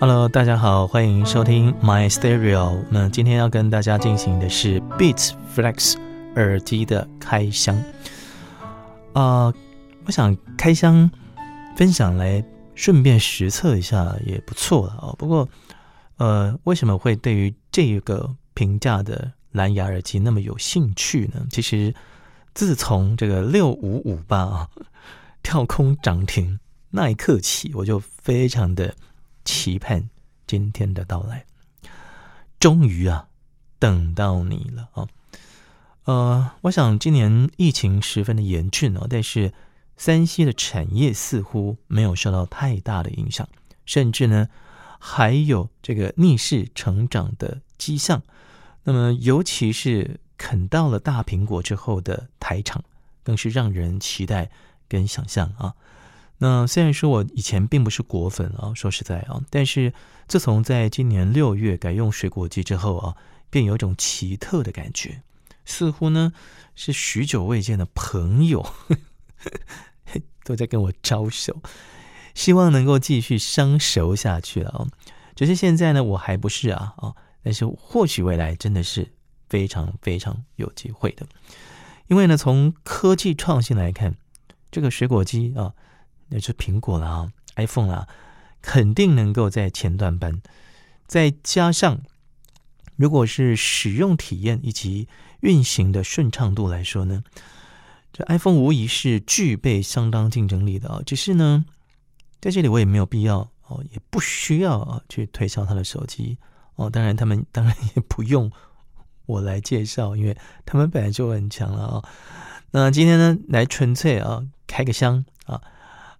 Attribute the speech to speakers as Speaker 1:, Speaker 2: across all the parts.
Speaker 1: Hello，大家好，欢迎收听 My Stereo。那今天要跟大家进行的是 Beats Flex 耳机的开箱。啊，我想开箱分享来顺便实测一下也不错了啊。不过，呃，为什么会对于这个平价的蓝牙耳机那么有兴趣呢？其实，自从这个六五五八啊跳空涨停那一刻起，我就非常的。期盼今天的到来，终于啊，等到你了啊！呃，我想今年疫情十分的严峻哦，但是山西的产业似乎没有受到太大的影响，甚至呢还有这个逆势成长的迹象。那么，尤其是啃到了大苹果之后的台厂，更是让人期待跟想象啊！那虽然说我以前并不是果粉啊，说实在啊，但是自从在今年六月改用水果机之后啊，便有一种奇特的感觉，似乎呢是许久未见的朋友 都在跟我招手，希望能够继续相熟下去了啊。只是现在呢，我还不是啊啊，但是或许未来真的是非常非常有机会的，因为呢，从科技创新来看，这个水果机啊。那是苹果啦，iPhone 啦，肯定能够在前段班。再加上，如果是使用体验以及运行的顺畅度来说呢，这 iPhone 无疑是具备相当竞争力的啊。只是呢，在这里我也没有必要哦，也不需要啊去推销他的手机哦。当然，他们当然也不用我来介绍，因为他们本来就很强了啊。那今天呢，来纯粹啊开个箱。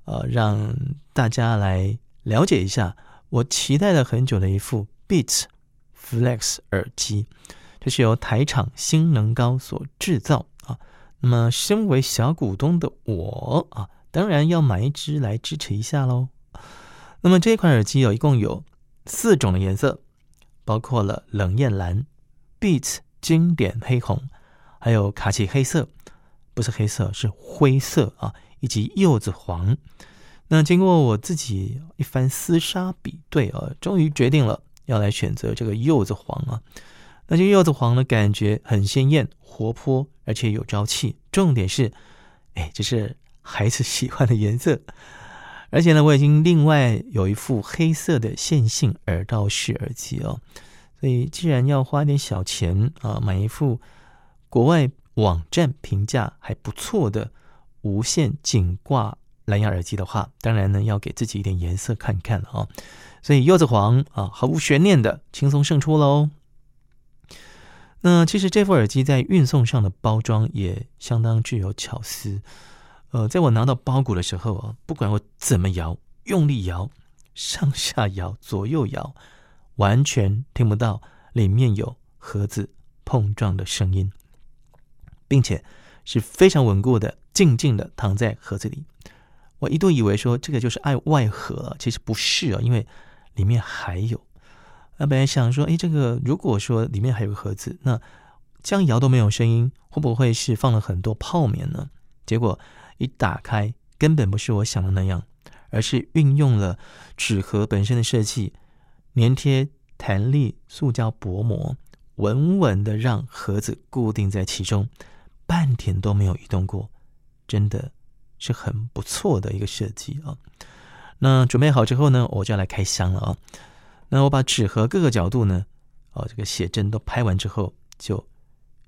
Speaker 1: 呃，让大家来了解一下我期待了很久的一副 Beats Flex 耳机，这是由台厂新能高所制造啊。那么，身为小股东的我啊，当然要买一支来支持一下喽。那么这款耳机有一共有四种的颜色，包括了冷艳蓝、Beats 经典黑红，还有卡其黑色，不是黑色是灰色啊。以及柚子黄，那经过我自己一番厮杀比对啊，终于决定了要来选择这个柚子黄啊。那这个柚子黄呢，感觉很鲜艳、活泼，而且有朝气。重点是，哎，这是孩子喜欢的颜色。而且呢，我已经另外有一副黑色的线性耳道式耳机哦。所以，既然要花点小钱啊，买一副国外网站评价还不错的。无线颈挂蓝牙耳机的话，当然呢要给自己一点颜色看看了啊，所以柚子黄啊毫无悬念的轻松胜出喽。那其实这副耳机在运送上的包装也相当具有巧思，呃，在我拿到包裹的时候啊，不管我怎么摇，用力摇，上下摇，左右摇，完全听不到里面有盒子碰撞的声音，并且是非常稳固的。静静的躺在盒子里，我一度以为说这个就是爱外盒，其实不是啊，因为里面还有。那本来想说，哎，这个如果说里面还有个盒子，那这样摇都没有声音，会不会是放了很多泡棉呢？结果一打开，根本不是我想的那样，而是运用了纸盒本身的设计，粘贴弹力塑胶薄膜，稳稳的让盒子固定在其中，半点都没有移动过。真的是很不错的一个设计啊！那准备好之后呢，我就要来开箱了啊！那我把纸盒各个角度呢，哦，这个写真都拍完之后，就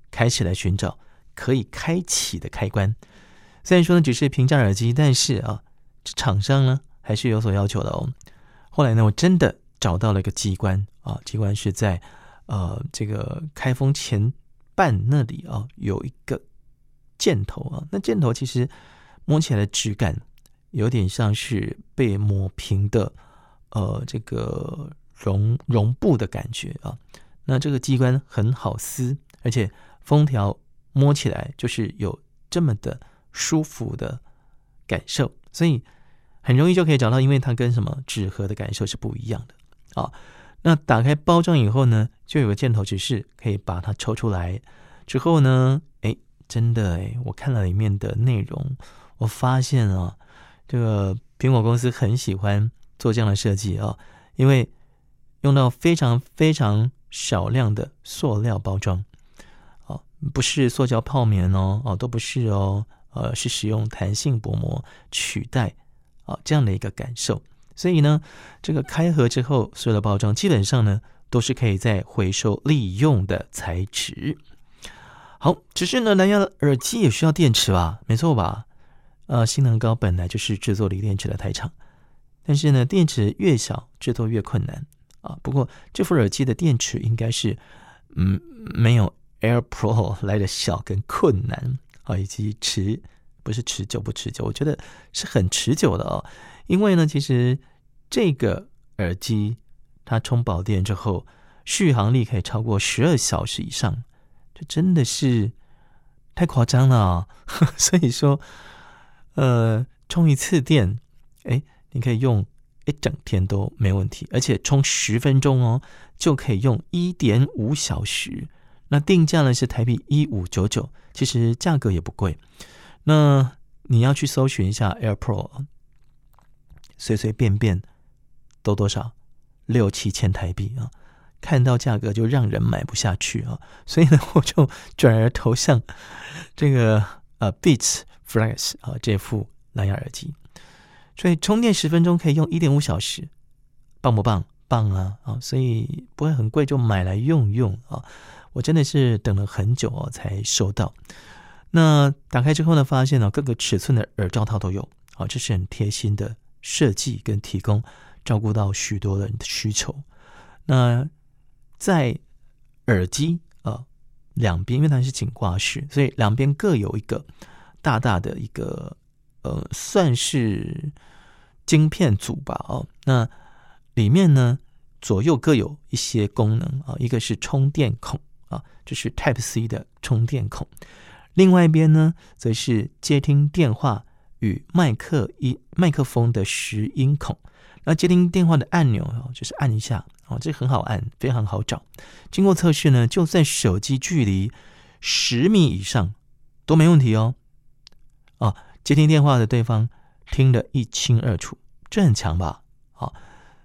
Speaker 1: 开始来寻找可以开启的开关。虽然说呢只是平价耳机，但是啊，厂商呢还是有所要求的哦。后来呢，我真的找到了一个机关啊，机关是在呃这个开封前半那里啊，有一个。箭头啊，那箭头其实摸起来的质感有点像是被磨平的，呃，这个绒绒布的感觉啊。那这个机关很好撕，而且封条摸起来就是有这么的舒服的感受，所以很容易就可以找到，因为它跟什么纸盒的感受是不一样的啊。那打开包装以后呢，就有个箭头指示，可以把它抽出来之后呢，真的哎，我看了里面的内容，我发现啊，这个苹果公司很喜欢做这样的设计啊，因为用到非常非常少量的塑料包装，哦，不是塑胶泡棉哦，哦，都不是哦，呃，是使用弹性薄膜取代，啊，这样的一个感受。所以呢，这个开盒之后，所有的包装基本上呢，都是可以再回收利用的材质。好，只是呢，蓝牙耳机也需要电池吧？没错吧？呃，新能高本来就是制作锂电池的台厂，但是呢，电池越小，制作越困难啊。不过这副耳机的电池应该是，嗯，没有 Air Pro 来的小跟困难啊，以及持不是持久不持久，我觉得是很持久的哦。因为呢，其实这个耳机它充饱电之后，续航力可以超过十二小时以上。真的是太夸张了，所以说，呃，充一次电，哎，你可以用一整天都没问题，而且充十分钟哦，就可以用一点五小时。那定价呢是台币一五九九，其实价格也不贵。那你要去搜寻一下 AirPro，随随便便都多少六七千台币啊。看到价格就让人买不下去啊，所以呢，我就转而投向这个呃 Beats Flex 啊这副蓝牙耳机，所以充电十分钟可以用一点五小时，棒不棒？棒啊啊！所以不会很贵，就买来用用啊。我真的是等了很久哦才收到。那打开之后呢，发现呢各个尺寸的耳罩套都有，啊，这是很贴心的设计跟提供，照顾到许多人的需求。那在耳机啊两边，因为它是颈挂式，所以两边各有一个大大的一个呃，算是晶片组吧。哦，那里面呢左右各有一些功能啊，一个是充电孔啊，就是 Type C 的充电孔；另外一边呢，则是接听电话与麦克一麦克风的拾音孔。那接听电话的按钮哦，就是按一下。哦，这很好按，非常好找。经过测试呢，就算手机距离十米以上都没问题哦。哦，接听电话的对方听得一清二楚，这很强吧？好，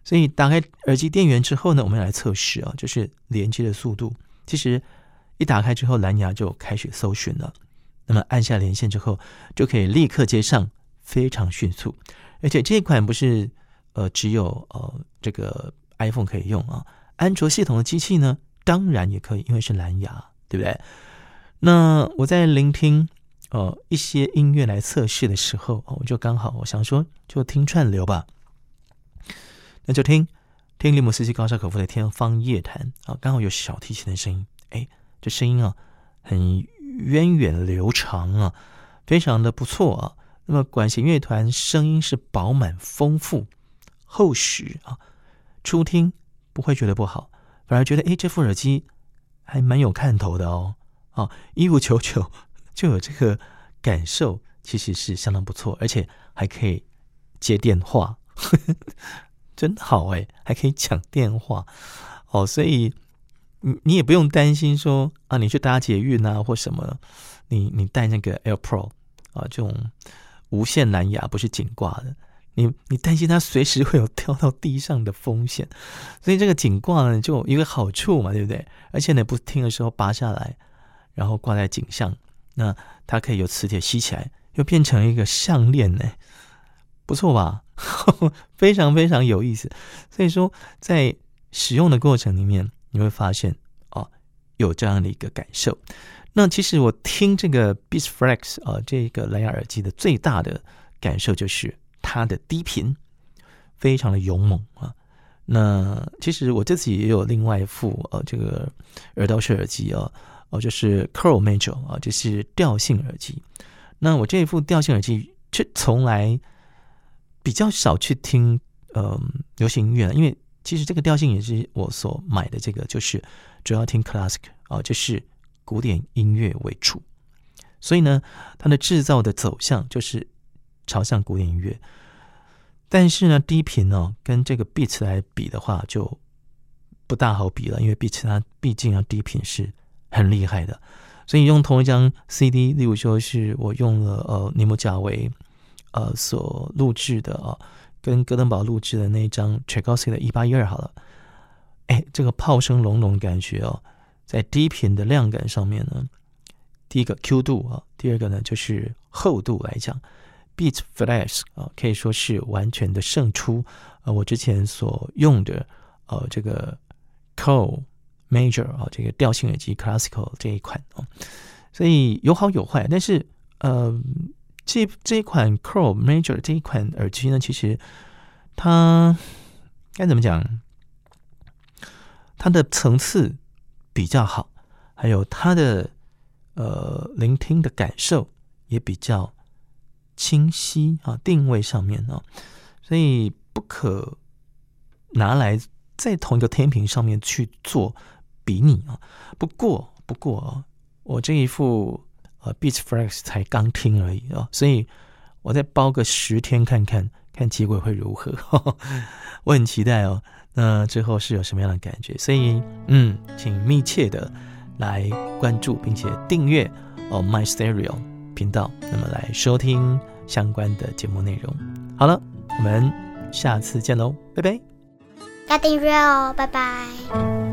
Speaker 1: 所以打开耳机电源之后呢，我们来测试啊，就是连接的速度。其实一打开之后，蓝牙就开始搜寻了。那么按下连线之后，就可以立刻接上，非常迅速。而且这款不是呃只有呃这个。iPhone 可以用啊，安卓系统的机器呢，当然也可以，因为是蓝牙，对不对？那我在聆听呃一些音乐来测试的时候，我就刚好我想说，就听串流吧，那就听听利姆斯基高沙可夫的《天方夜谭》啊，刚好有小提琴的声音，哎，这声音啊很源远流长啊，非常的不错啊。那么管弦乐团声音是饱满丰富厚实啊。初听不会觉得不好，反而觉得哎，这副耳机还蛮有看头的哦。哦，一五九九就有这个感受，其实是相当不错，而且还可以接电话，呵 呵真好哎，还可以讲电话哦。所以你你也不用担心说啊，你去搭捷运啊或什么，你你带那个 AirPro 啊，这种无线蓝牙不是紧挂的。你你担心它随时会有掉到地上的风险，所以这个颈挂呢就一个好处嘛，对不对？而且呢不听的时候拔下来，然后挂在颈上，那它可以有磁铁吸起来，又变成一个项链呢，不错吧？非常非常有意思。所以说在使用的过程里面，你会发现哦有这样的一个感受。那其实我听这个 Beats Flex 啊这个蓝牙耳机的最大的感受就是。它的低频非常的勇猛啊！那其实我这次也有另外一副呃这个耳道式耳机啊，哦就是 Curl Major 啊，就是调性耳机。那我这一副调性耳机却从来比较少去听呃流行音乐，因为其实这个调性也是我所买的这个，就是主要听 Classic 啊，就是古典音乐为主。所以呢，它的制造的走向就是。朝向古典音乐，但是呢，低频哦，跟这个 Beats 来比的话，就不大好比了。因为 Beats 它毕竟啊，低频是很厉害的，所以用同一张 CD，例如说是我用了呃尼姆贾维呃所录制的啊，跟戈登堡录制的那一张 Tchaikovsky 的一八一二好了，哎这个炮声隆隆感觉哦，在低频的量感上面呢，第一个 Q 度啊，第二个呢就是厚度来讲 Beat Flex 啊可以说是完全的胜出呃我之前所用的呃这个 Co Major 啊这个调性耳机 Classical 这一款哦，所以有好有坏，但是呃这这一款 Co Major 这一款耳机呢，其实它该怎么讲？它的层次比较好，还有它的呃聆听的感受也比较清晰啊，定位上面啊，所以不可拿来在同一个天平上面去做比拟啊。不过，不过啊，我这一副呃 Beats Flex 才刚听而已啊，所以我再包个十天看看，看结果会如何，我很期待哦。那最后是有什么样的感觉？所以，嗯，请密切的来关注并且订阅哦 My Stereo 频道，那么来收听相关的节目内容。好了，我们下次见喽，拜拜。
Speaker 2: 要订阅哦，拜拜。